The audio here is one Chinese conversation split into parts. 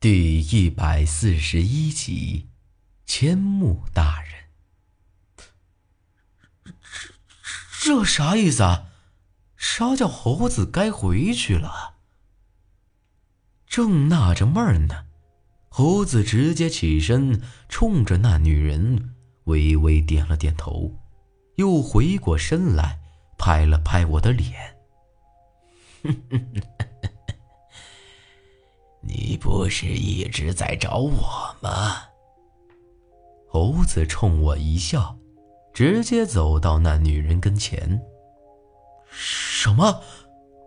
第一百四十一集，千木大人，这这啥意思啊？啥叫猴子该回去了？正纳着闷儿呢，猴子直接起身，冲着那女人微微点了点头，又回过身来拍了拍我的脸。你不是一直在找我吗？猴子冲我一笑，直接走到那女人跟前。什么？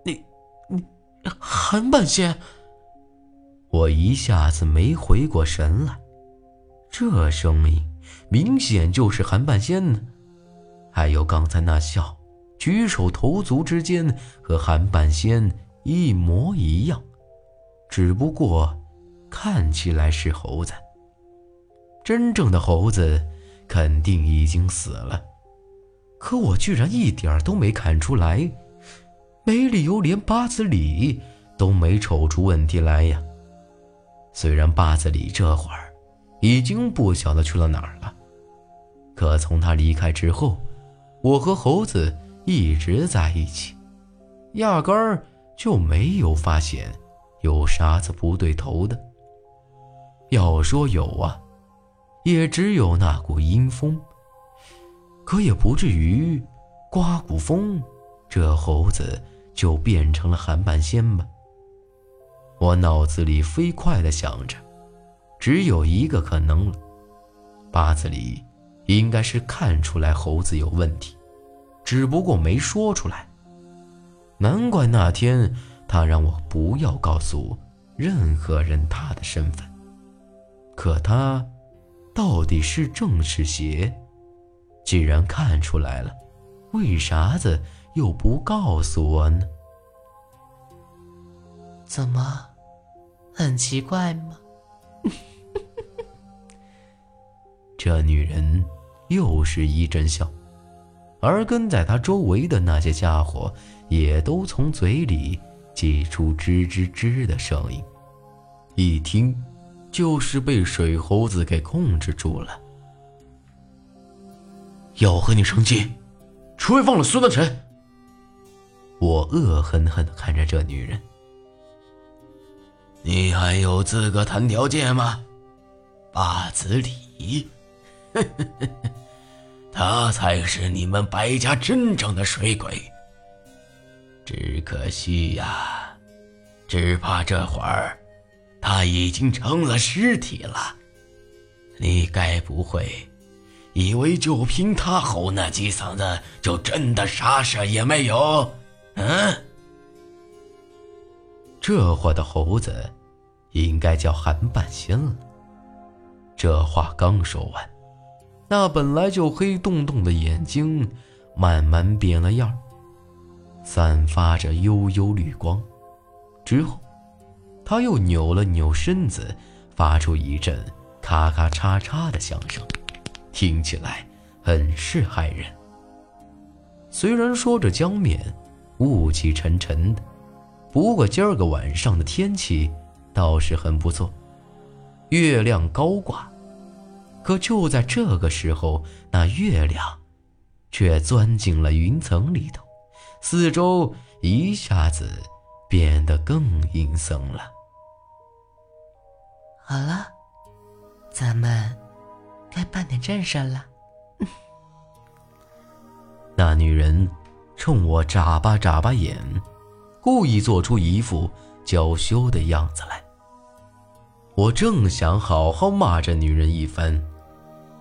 你你韩半仙？我一下子没回过神来，这声音明显就是韩半仙呢。还有刚才那笑，举手投足之间和韩半仙一模一样。只不过，看起来是猴子。真正的猴子肯定已经死了，可我居然一点都没看出来，没理由连八子里都没瞅出问题来呀。虽然八子里这会儿已经不晓得去了哪儿了，可从他离开之后，我和猴子一直在一起，压根儿就没有发现。有啥子不对头的？要说有啊，也只有那股阴风。可也不至于，刮股风，这猴子就变成了韩半仙吧？我脑子里飞快的想着，只有一个可能了：八字里应该是看出来猴子有问题，只不过没说出来。难怪那天。他让我不要告诉任何人他的身份。可他到底是正是邪？既然看出来了，为啥子又不告诉我呢？怎么，很奇怪吗？这女人又是一阵笑，而跟在她周围的那些家伙也都从嘴里。挤出吱吱吱的声音，一听就是被水猴子给控制住了。要和你成亲，除非放了孙德辰。我恶狠狠的看着这女人。你还有资格谈条件吗？八子里，他才是你们白家真正的水鬼。只可惜呀，只怕这会儿他已经成了尸体了。你该不会以为就凭他吼那几嗓子就真的啥事也没有？嗯？这货的猴子应该叫韩半仙了。这话刚说完，那本来就黑洞洞的眼睛慢慢变了样散发着幽幽绿光，之后，他又扭了扭身子，发出一阵咔咔嚓嚓的响声，听起来很是骇人。虽然说着江面雾气沉沉的，不过今儿个晚上的天气倒是很不错，月亮高挂。可就在这个时候，那月亮却钻进了云层里头。四周一下子变得更阴森了。好了，咱们该办点正事了。那女人冲我眨巴眨巴眼，故意做出一副娇羞的样子来。我正想好好骂这女人一番，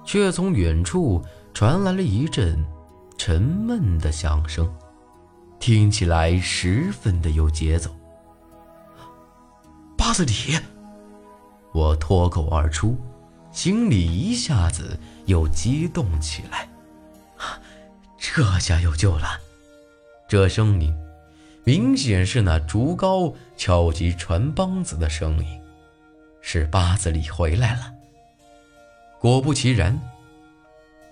却从远处传来了一阵沉闷的响声。听起来十分的有节奏。八子里，我脱口而出，心里一下子又激动起来。这下有救了！这声音明显是那竹篙敲击船帮子的声音，是八子里回来了。果不其然，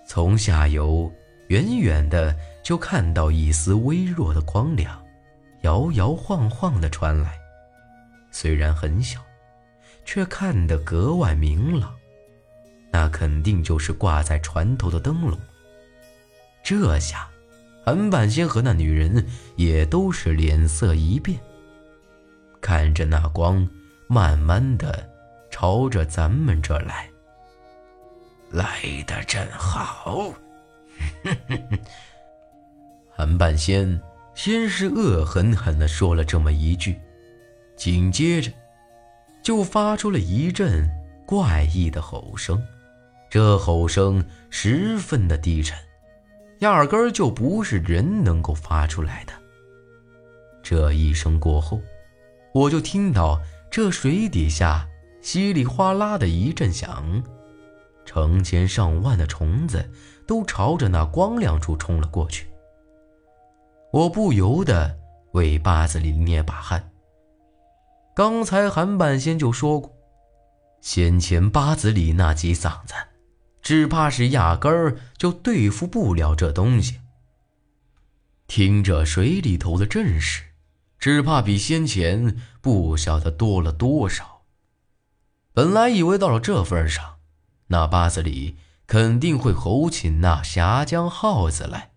从下游远远的。就看到一丝微弱的光亮，摇摇晃晃的传来。虽然很小，却看得格外明朗。那肯定就是挂在船头的灯笼。这下，韩半仙和那女人也都是脸色一变，看着那光慢慢的朝着咱们这来。来的正好。韩半仙先是恶狠狠地说了这么一句，紧接着就发出了一阵怪异的吼声。这吼声十分的低沉，压根儿就不是人能够发出来的。这一声过后，我就听到这水底下稀里哗啦的一阵响，成千上万的虫子都朝着那光亮处冲了过去。我不由得为八子里捏把汗。刚才韩半仙就说过，先前八子里那几嗓子。只怕是压根儿就对付不了这东西。听着水里头的阵势，只怕比先前不晓得多了多少。本来以为到了这份上，那八子里肯定会吼起那峡江号子来，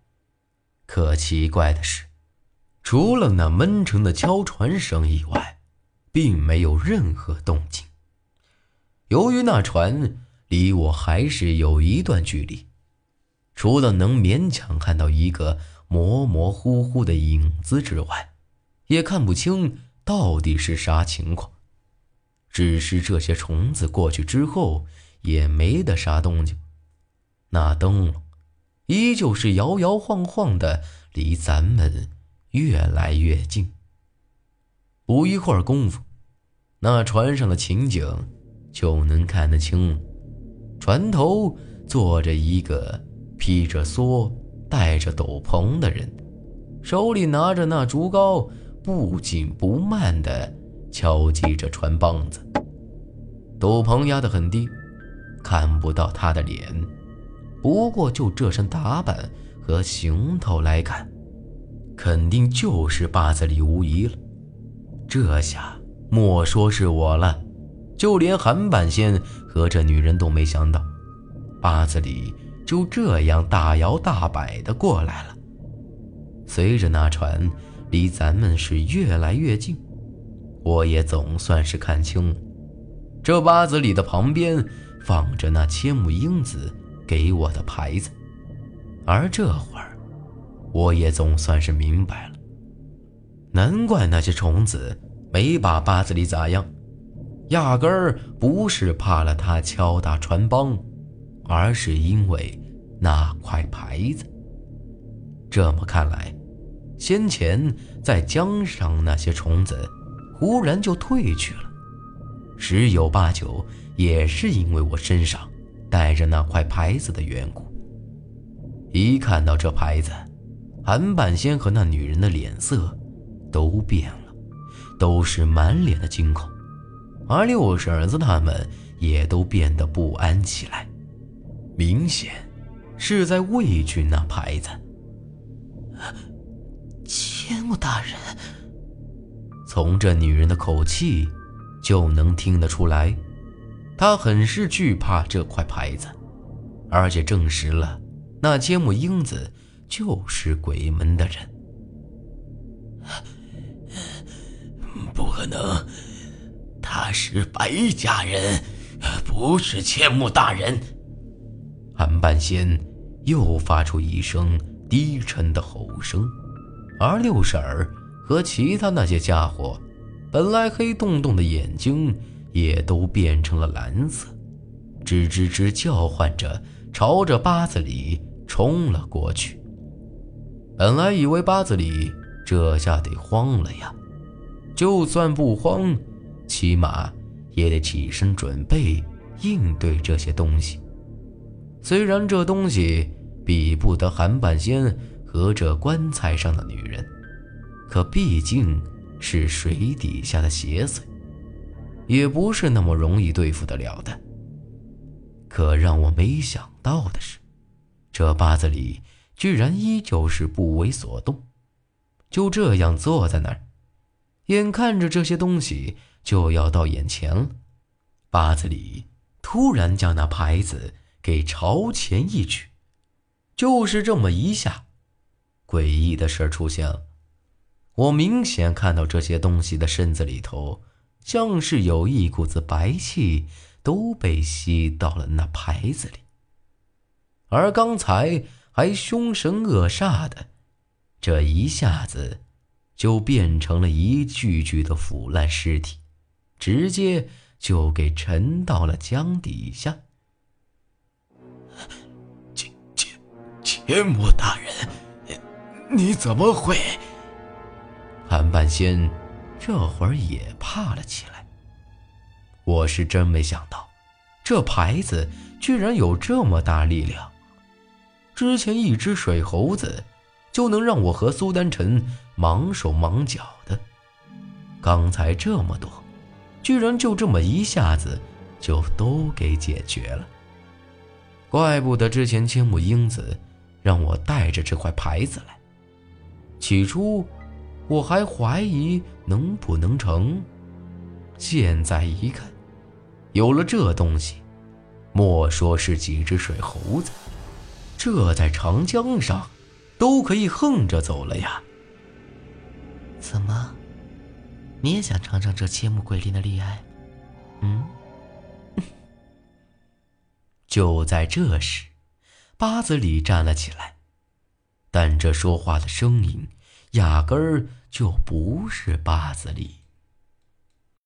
可奇怪的是，除了那闷沉的敲船声以外，并没有任何动静。由于那船。离我还是有一段距离，除了能勉强看到一个模模糊糊的影子之外，也看不清到底是啥情况。只是这些虫子过去之后，也没得啥动静。那灯笼依旧是摇摇晃晃的，离咱们越来越近。不一会儿功夫，那船上的情景就能看得清了。船头坐着一个披着蓑、戴着斗篷的人，手里拿着那竹篙，不紧不慢地敲击着船帮子。斗篷压得很低，看不到他的脸。不过就这身打扮和行头来看，肯定就是八子里无疑了。这下莫说是我了。就连韩半仙和这女人都没想到，八子里就这样大摇大摆的过来了。随着那船离咱们是越来越近，我也总算是看清了，这八子里的旁边放着那千木英子给我的牌子，而这会儿，我也总算是明白了，难怪那些虫子没把八子里咋样。压根儿不是怕了他敲打船帮，而是因为那块牌子。这么看来，先前在江上那些虫子忽然就退去了，十有八九也是因为我身上带着那块牌子的缘故。一看到这牌子，韩半仙和那女人的脸色都变了，都是满脸的惊恐。而六婶子他们也都变得不安起来，明显是在畏惧那牌子。千木大人，从这女人的口气就能听得出来，他很是惧怕这块牌子，而且证实了那千木英子就是鬼门的人。不可能。他是白家人，不是千木大人。韩半仙又发出一声低沉的吼声，而六婶儿和其他那些家伙，本来黑洞洞的眼睛也都变成了蓝色，吱吱吱叫唤着，朝着八子里冲了过去。本来以为八子里这下得慌了呀，就算不慌。起码也得起身准备应对这些东西。虽然这东西比不得韩半仙和这棺材上的女人，可毕竟是水底下的邪祟，也不是那么容易对付得了的。可让我没想到的是，这八子里居然依旧是不为所动，就这样坐在那儿，眼看着这些东西。就要到眼前了，八子里突然将那牌子给朝前一举，就是这么一下，诡异的事出现了。我明显看到这些东西的身子里头，像是有一股子白气都被吸到了那牌子里，而刚才还凶神恶煞的，这一下子就变成了一具具的腐烂尸体，直接就给沉到了江底下。千千千魔大人，你怎么会？韩半仙这会儿也怕了起来。我是真没想到，这牌子居然有这么大力量。之前一只水猴子就能让我和苏丹臣忙手忙脚的，刚才这么多，居然就这么一下子就都给解决了。怪不得之前千木英子让我带着这块牌子来，起初。我还怀疑能不能成，现在一看，有了这东西，莫说是几只水猴子，这在长江上都可以横着走了呀！怎么，你也想尝尝这千木鬼灵的厉害？嗯？就在这时，八子里站了起来，但这说话的声音。压根儿就不是八字里。